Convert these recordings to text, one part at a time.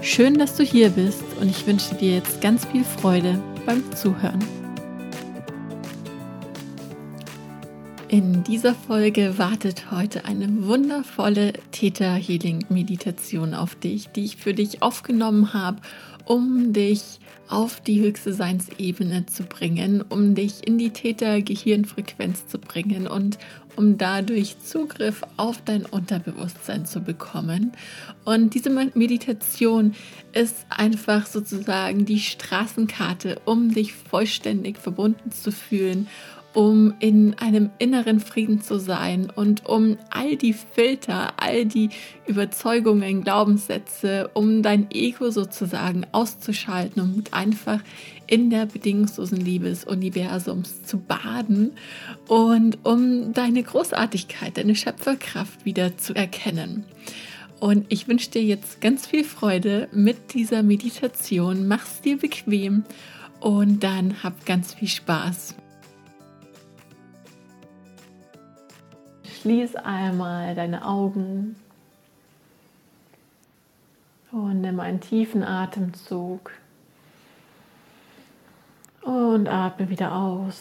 Schön, dass du hier bist und ich wünsche dir jetzt ganz viel Freude beim Zuhören. In dieser Folge wartet heute eine wundervolle Theta Healing Meditation auf dich, die ich für dich aufgenommen habe, um dich auf die höchste Seinsebene zu bringen, um dich in die Täter-Gehirnfrequenz zu bringen und um dadurch Zugriff auf dein Unterbewusstsein zu bekommen. Und diese Meditation ist einfach sozusagen die Straßenkarte, um dich vollständig verbunden zu fühlen um in einem inneren Frieden zu sein und um all die Filter, all die Überzeugungen, Glaubenssätze, um dein Ego sozusagen auszuschalten und einfach in der bedingungslosen Liebe des Universums zu baden und um deine Großartigkeit, deine Schöpferkraft wieder zu erkennen. Und ich wünsche dir jetzt ganz viel Freude mit dieser Meditation. Mach's dir bequem und dann hab ganz viel Spaß. Schließ einmal deine Augen und nimm einen tiefen Atemzug und atme wieder aus.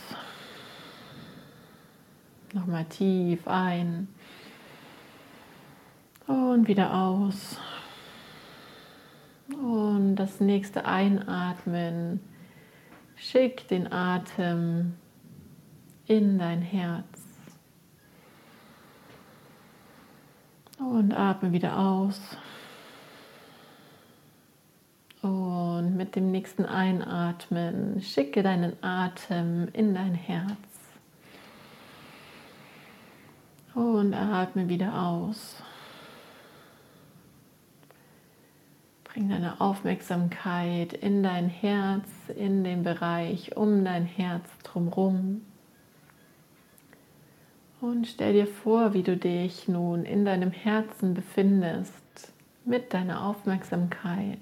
Nochmal tief ein und wieder aus. Und das nächste Einatmen, schick den Atem in dein Herz. Und atme wieder aus. Und mit dem nächsten Einatmen schicke deinen Atem in dein Herz. Und atme wieder aus. Bring deine Aufmerksamkeit in dein Herz, in den Bereich um dein Herz drumherum. Und stell dir vor, wie du dich nun in deinem Herzen befindest mit deiner Aufmerksamkeit.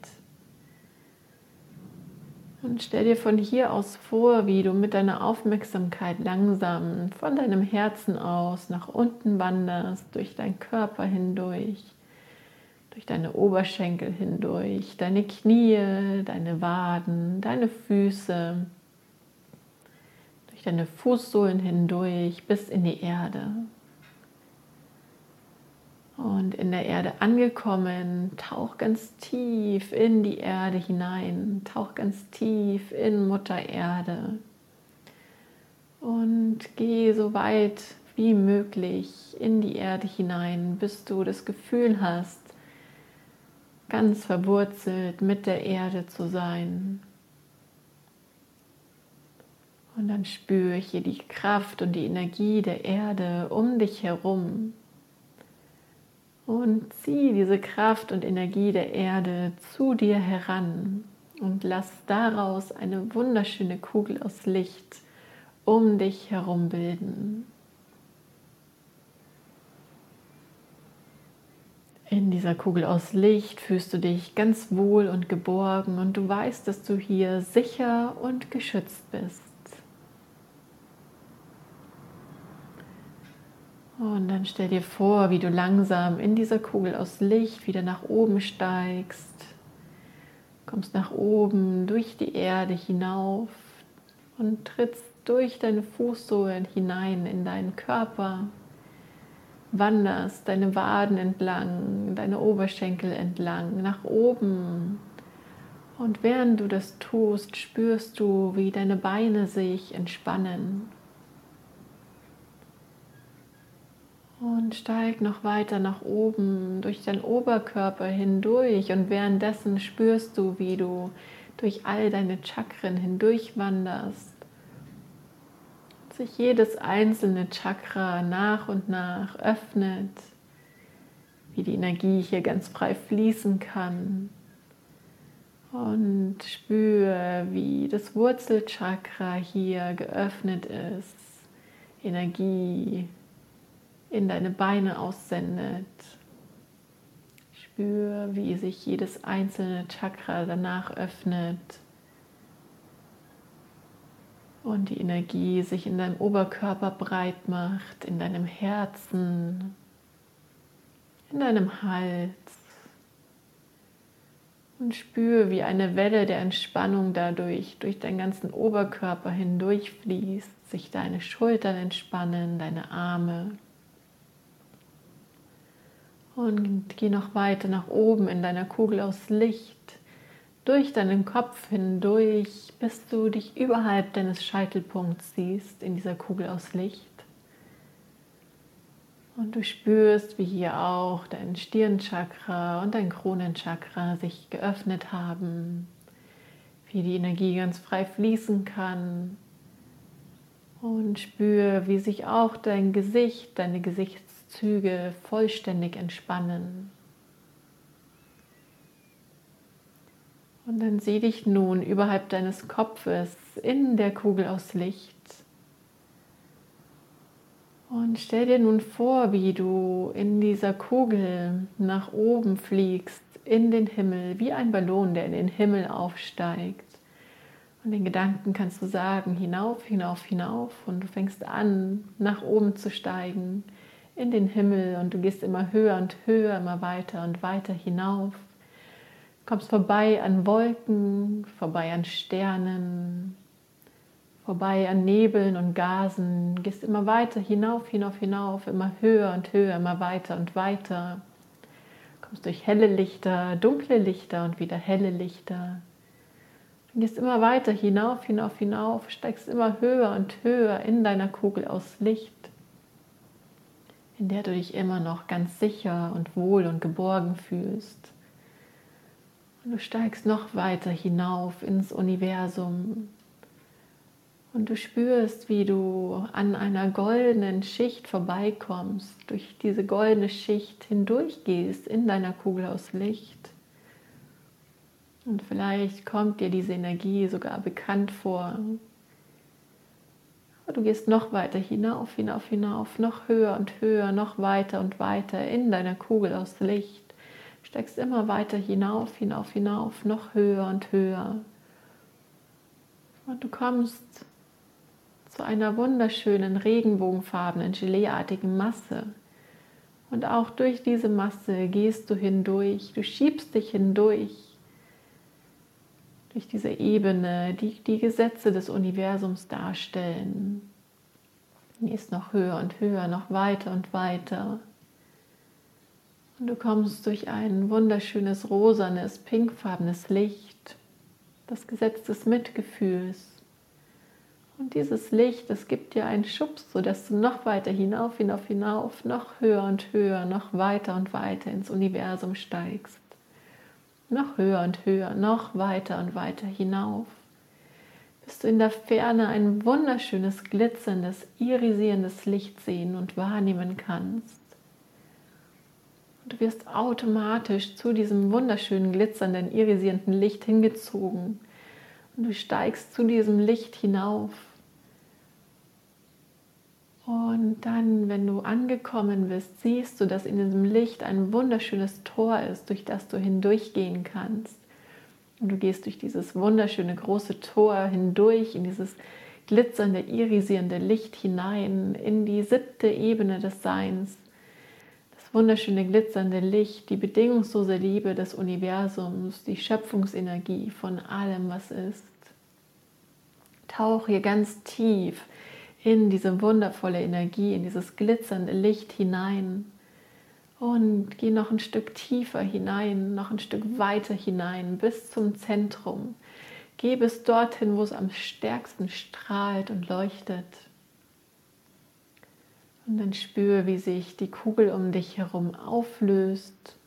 Und stell dir von hier aus vor, wie du mit deiner Aufmerksamkeit langsam von deinem Herzen aus nach unten wanderst, durch deinen Körper hindurch, durch deine Oberschenkel hindurch, deine Knie, deine Waden, deine Füße deine Fußsohlen hindurch bis in die Erde. Und in der Erde angekommen, tauch ganz tief in die Erde hinein, tauch ganz tief in Mutter Erde und geh so weit wie möglich in die Erde hinein, bis du das Gefühl hast, ganz verwurzelt mit der Erde zu sein. Und dann spüre ich hier die Kraft und die Energie der Erde um dich herum. Und zieh diese Kraft und Energie der Erde zu dir heran und lass daraus eine wunderschöne Kugel aus Licht um dich herum bilden. In dieser Kugel aus Licht fühlst du dich ganz wohl und geborgen und du weißt, dass du hier sicher und geschützt bist. Und dann stell dir vor, wie du langsam in dieser Kugel aus Licht wieder nach oben steigst. Kommst nach oben durch die Erde hinauf und trittst durch deine Fußsohlen hinein in deinen Körper. Wanderst deine Waden entlang, deine Oberschenkel entlang, nach oben. Und während du das tust, spürst du, wie deine Beine sich entspannen Und steig noch weiter nach oben durch deinen Oberkörper hindurch und währenddessen spürst du, wie du durch all deine Chakren hindurch wanderst. Sich jedes einzelne Chakra nach und nach öffnet, wie die Energie hier ganz frei fließen kann. Und spüre, wie das Wurzelchakra hier geöffnet ist, Energie in deine Beine aussendet. Spür, wie sich jedes einzelne Chakra danach öffnet und die Energie sich in deinem Oberkörper breit macht, in deinem Herzen, in deinem Hals. Und spür, wie eine Welle der Entspannung dadurch durch deinen ganzen Oberkörper hindurchfließt, sich deine Schultern entspannen, deine Arme. Und geh noch weiter nach oben in deiner Kugel aus Licht, durch deinen Kopf hindurch, bis du dich überhalb deines Scheitelpunkts siehst in dieser Kugel aus Licht. Und du spürst, wie hier auch dein Stirnchakra und dein Kronenchakra sich geöffnet haben, wie die Energie ganz frei fließen kann. Und spür, wie sich auch dein Gesicht, deine Gesichts Züge vollständig entspannen. Und dann sieh dich nun überhalb deines Kopfes in der Kugel aus Licht. Und stell dir nun vor, wie du in dieser Kugel nach oben fliegst, in den Himmel, wie ein Ballon, der in den Himmel aufsteigt. Und den Gedanken kannst du sagen, hinauf, hinauf, hinauf. Und du fängst an, nach oben zu steigen in den Himmel und du gehst immer höher und höher, immer weiter und weiter hinauf. Kommst vorbei an Wolken, vorbei an Sternen, vorbei an Nebeln und Gasen, gehst immer weiter hinauf, hinauf, hinauf, immer höher und höher, immer weiter und weiter. Kommst durch helle Lichter, dunkle Lichter und wieder helle Lichter. Du gehst immer weiter hinauf, hinauf, hinauf, steigst immer höher und höher in deiner Kugel aus Licht in der du dich immer noch ganz sicher und wohl und geborgen fühlst. Und du steigst noch weiter hinauf ins Universum und du spürst, wie du an einer goldenen Schicht vorbeikommst, durch diese goldene Schicht hindurchgehst in deiner Kugel aus Licht. Und vielleicht kommt dir diese Energie sogar bekannt vor, Du gehst noch weiter hinauf, hinauf, hinauf, noch höher und höher, noch weiter und weiter in deiner Kugel aus Licht. Steigst immer weiter hinauf, hinauf, hinauf, noch höher und höher. Und du kommst zu einer wunderschönen regenbogenfarbenen, geleeartigen Masse. Und auch durch diese Masse gehst du hindurch, du schiebst dich hindurch durch diese Ebene, die die Gesetze des Universums darstellen. Gehst noch höher und höher, noch weiter und weiter. Und du kommst durch ein wunderschönes, rosanes, pinkfarbenes Licht, das Gesetz des Mitgefühls. Und dieses Licht, das gibt dir einen Schubs, sodass du noch weiter hinauf, hinauf, hinauf, noch höher und höher, noch weiter und weiter ins Universum steigst noch höher und höher, noch weiter und weiter hinauf, bis du in der Ferne ein wunderschönes, glitzerndes, irisierendes Licht sehen und wahrnehmen kannst. Und du wirst automatisch zu diesem wunderschönen, glitzernden, irisierenden Licht hingezogen. Und du steigst zu diesem Licht hinauf und dann, wenn du angekommen bist, siehst du, dass in diesem Licht ein wunderschönes Tor ist, durch das du hindurchgehen kannst. Und du gehst durch dieses wunderschöne große Tor hindurch, in dieses glitzernde, irisierende Licht hinein, in die siebte Ebene des Seins. Das wunderschöne, glitzernde Licht, die bedingungslose Liebe des Universums, die Schöpfungsenergie von allem, was ist. Tauch hier ganz tief in diese wundervolle Energie, in dieses glitzernde Licht hinein. Und geh noch ein Stück tiefer hinein, noch ein Stück weiter hinein, bis zum Zentrum. Geh bis dorthin, wo es am stärksten strahlt und leuchtet. Und dann spüre, wie sich die Kugel um dich herum auflöst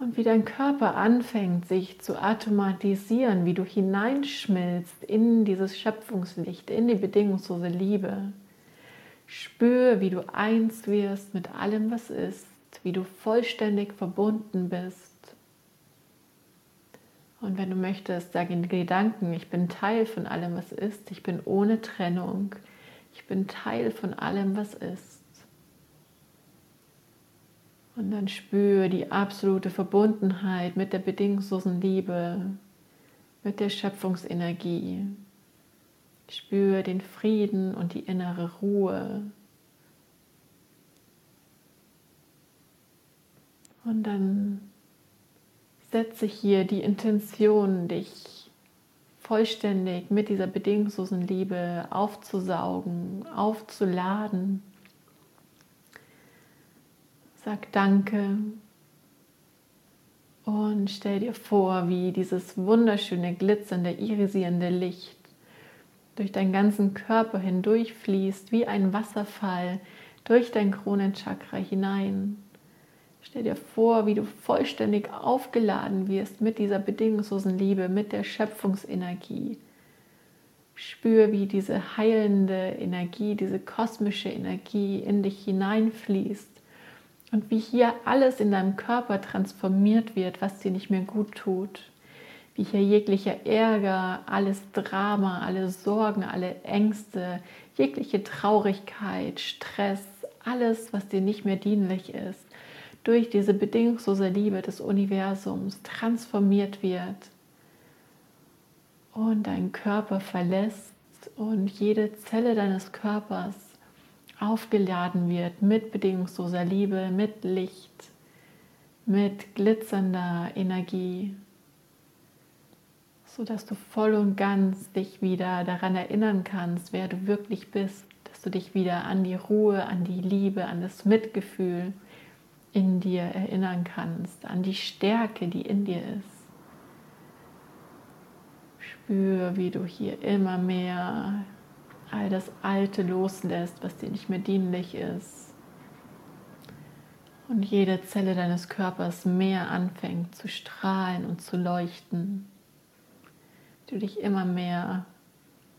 und wie dein Körper anfängt, sich zu automatisieren, wie du hineinschmilzt in dieses Schöpfungslicht, in die bedingungslose Liebe. Spür, wie du eins wirst mit allem, was ist, wie du vollständig verbunden bist. Und wenn du möchtest, sag in Gedanken, ich bin Teil von allem, was ist. Ich bin ohne Trennung. Ich bin Teil von allem, was ist. Und dann spüre die absolute Verbundenheit mit der bedingungslosen Liebe, mit der Schöpfungsenergie. Spüre den Frieden und die innere Ruhe. Und dann setze hier die Intention, dich vollständig mit dieser bedingungslosen Liebe aufzusaugen, aufzuladen. Sag Danke und stell dir vor, wie dieses wunderschöne, glitzernde, irisierende Licht durch deinen ganzen Körper hindurch fließt, wie ein Wasserfall durch dein Kronenchakra hinein. Stell dir vor, wie du vollständig aufgeladen wirst mit dieser bedingungslosen Liebe, mit der Schöpfungsenergie. Spür, wie diese heilende Energie, diese kosmische Energie in dich hineinfließt und wie hier alles in deinem Körper transformiert wird, was dir nicht mehr gut tut. Wie hier jeglicher Ärger, alles Drama, alle Sorgen, alle Ängste, jegliche Traurigkeit, Stress, alles, was dir nicht mehr dienlich ist, durch diese bedingungslose Liebe des Universums transformiert wird und dein Körper verlässt und jede Zelle deines Körpers aufgeladen wird mit bedingungsloser Liebe, mit Licht, mit glitzernder Energie, sodass du voll und ganz dich wieder daran erinnern kannst, wer du wirklich bist, dass du dich wieder an die Ruhe, an die Liebe, an das Mitgefühl, in dir erinnern kannst, an die Stärke, die in dir ist. Spür, wie du hier immer mehr all das Alte loslässt, was dir nicht mehr dienlich ist. Und jede Zelle deines Körpers mehr anfängt zu strahlen und zu leuchten. Du dich immer mehr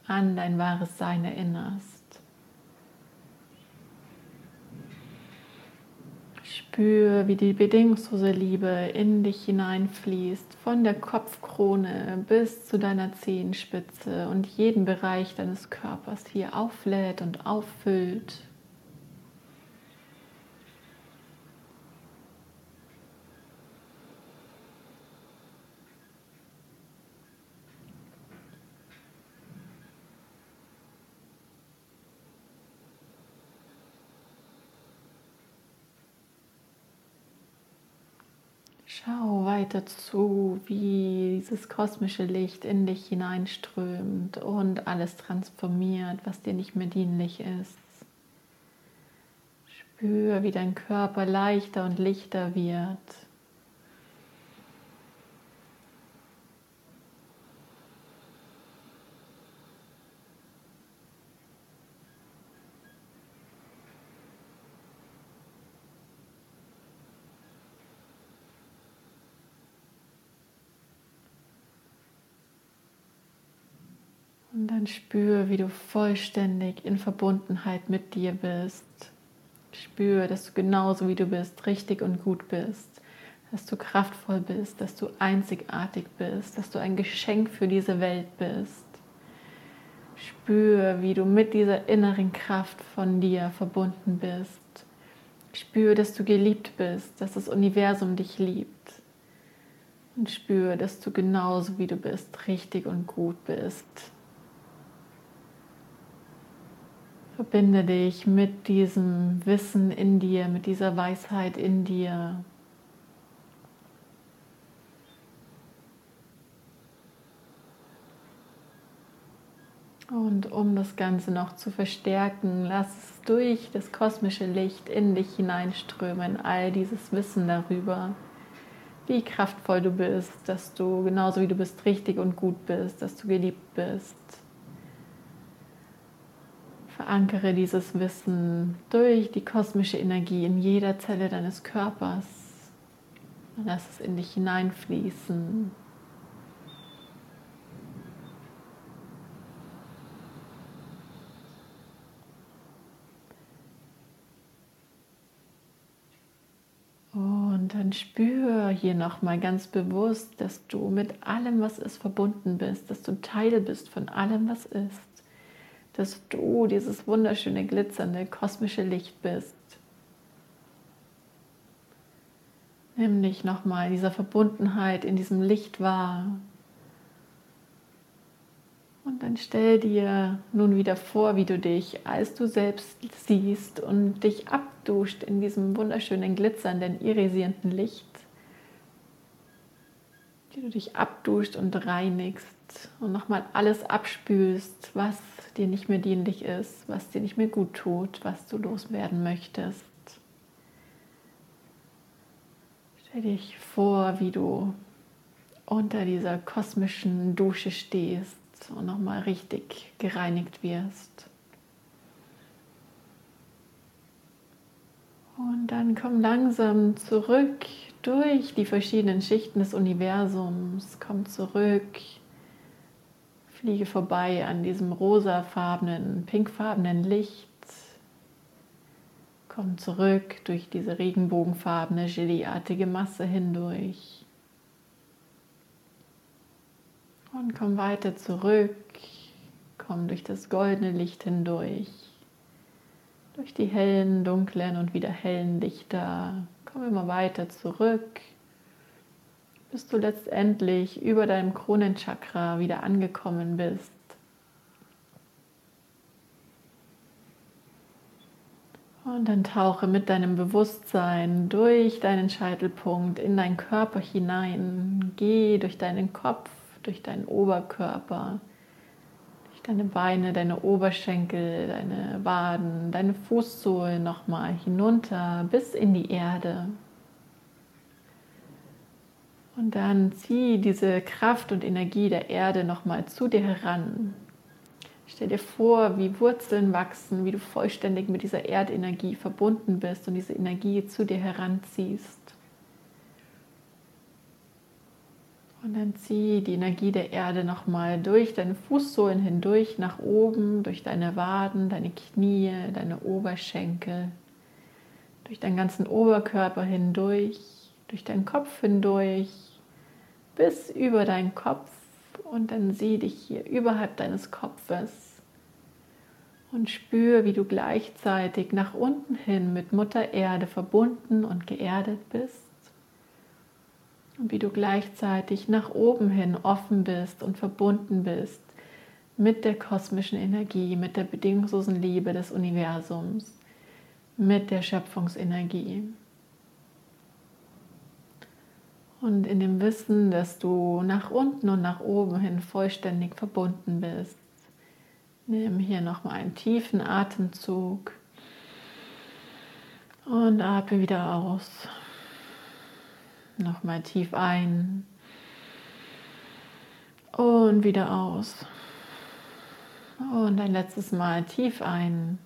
an dein wahres Sein erinnerst. Spür, wie die bedingungslose Liebe in dich hineinfließt, von der Kopfkrone bis zu deiner Zehenspitze und jeden Bereich deines Körpers hier auflädt und auffüllt. Schau weiter zu, wie dieses kosmische Licht in dich hineinströmt und alles transformiert, was dir nicht mehr dienlich ist. Spür, wie dein Körper leichter und lichter wird. Und spür, wie du vollständig in Verbundenheit mit dir bist. Spür, dass du genauso wie du bist, richtig und gut bist, dass du kraftvoll bist, dass du einzigartig bist, dass du ein Geschenk für diese Welt bist. Spür, wie du mit dieser inneren Kraft von dir verbunden bist. Spür, dass du geliebt bist, dass das Universum dich liebt. Und spür, dass du genauso wie du bist, richtig und gut bist. Verbinde dich mit diesem Wissen in dir, mit dieser Weisheit in dir. Und um das Ganze noch zu verstärken, lass es durch das kosmische Licht in dich hineinströmen, all dieses Wissen darüber, wie kraftvoll du bist, dass du genauso wie du bist richtig und gut bist, dass du geliebt bist. Verankere dieses Wissen durch die kosmische Energie in jeder Zelle deines Körpers. Lass es in dich hineinfließen. Und dann spür hier nochmal ganz bewusst, dass du mit allem, was ist, verbunden bist, dass du Teil bist von allem, was ist, dass du dieses wunderschöne, glitzernde, kosmische Licht bist. Nimm dich nochmal dieser Verbundenheit in diesem Licht wahr. Und dann stell dir nun wieder vor, wie du dich als du selbst siehst und dich abduscht in diesem wunderschönen, glitzernden, irisierenden Licht. Wie du dich abduscht und reinigst und nochmal alles abspülst, was dir nicht mehr dienlich ist, was dir nicht mehr gut tut, was du loswerden möchtest. Stell dich vor, wie du unter dieser kosmischen Dusche stehst und nochmal richtig gereinigt wirst. Und dann komm langsam zurück durch die verschiedenen Schichten des Universums. Komm zurück, fliege vorbei an diesem rosafarbenen, pinkfarbenen Licht. Komm zurück durch diese regenbogenfarbene, gelieartige Masse hindurch. Und komm weiter zurück, komm durch das goldene Licht hindurch, durch die hellen, dunklen und wieder hellen Lichter. Komm immer weiter zurück, bis du letztendlich über deinem Kronenchakra wieder angekommen bist. Und dann tauche mit deinem Bewusstsein durch deinen Scheitelpunkt in deinen Körper hinein. Geh durch deinen Kopf durch deinen Oberkörper, durch deine Beine, deine Oberschenkel, deine Waden, deine Fußsohlen nochmal hinunter bis in die Erde. Und dann zieh diese Kraft und Energie der Erde nochmal zu dir heran. Stell dir vor, wie Wurzeln wachsen, wie du vollständig mit dieser Erdenergie verbunden bist und diese Energie zu dir heranziehst. Und dann zieh die Energie der Erde nochmal durch deine Fußsohlen hindurch nach oben, durch deine Waden, deine Knie, deine Oberschenkel, durch deinen ganzen Oberkörper hindurch, durch deinen Kopf hindurch, bis über deinen Kopf und dann sieh dich hier überhalb deines Kopfes und spür, wie du gleichzeitig nach unten hin mit Mutter Erde verbunden und geerdet bist und wie du gleichzeitig nach oben hin offen bist und verbunden bist mit der kosmischen Energie, mit der bedingungslosen Liebe des Universums, mit der Schöpfungsenergie. Und in dem Wissen, dass du nach unten und nach oben hin vollständig verbunden bist, nimm hier nochmal einen tiefen Atemzug und atme wieder aus. Nochmal tief ein und wieder aus. Und ein letztes Mal tief ein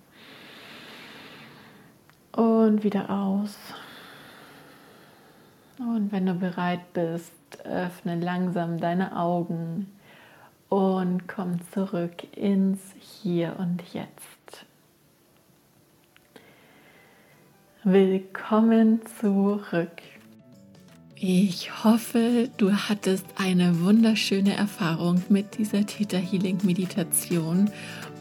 und wieder aus. Und wenn du bereit bist, öffne langsam deine Augen und komm zurück ins Hier und Jetzt. Willkommen zurück. Ich hoffe, du hattest eine wunderschöne Erfahrung mit dieser Theta Healing Meditation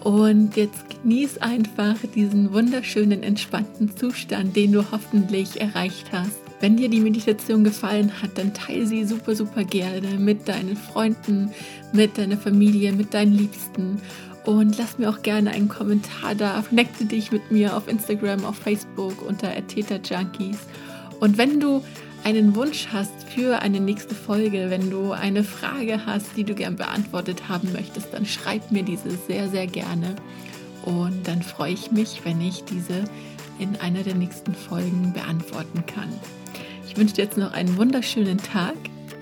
und jetzt genieß einfach diesen wunderschönen entspannten Zustand, den du hoffentlich erreicht hast. Wenn dir die Meditation gefallen hat, dann teile sie super, super gerne mit deinen Freunden, mit deiner Familie, mit deinen Liebsten und lass mir auch gerne einen Kommentar da. Connecte dich mit mir auf Instagram, auf Facebook unter Junkies. Und wenn du einen Wunsch hast für eine nächste Folge, wenn du eine Frage hast, die du gern beantwortet haben möchtest, dann schreib mir diese sehr, sehr gerne. Und dann freue ich mich, wenn ich diese in einer der nächsten Folgen beantworten kann. Ich wünsche dir jetzt noch einen wunderschönen Tag.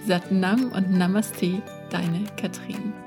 Satnam und Namaste, deine Katrin.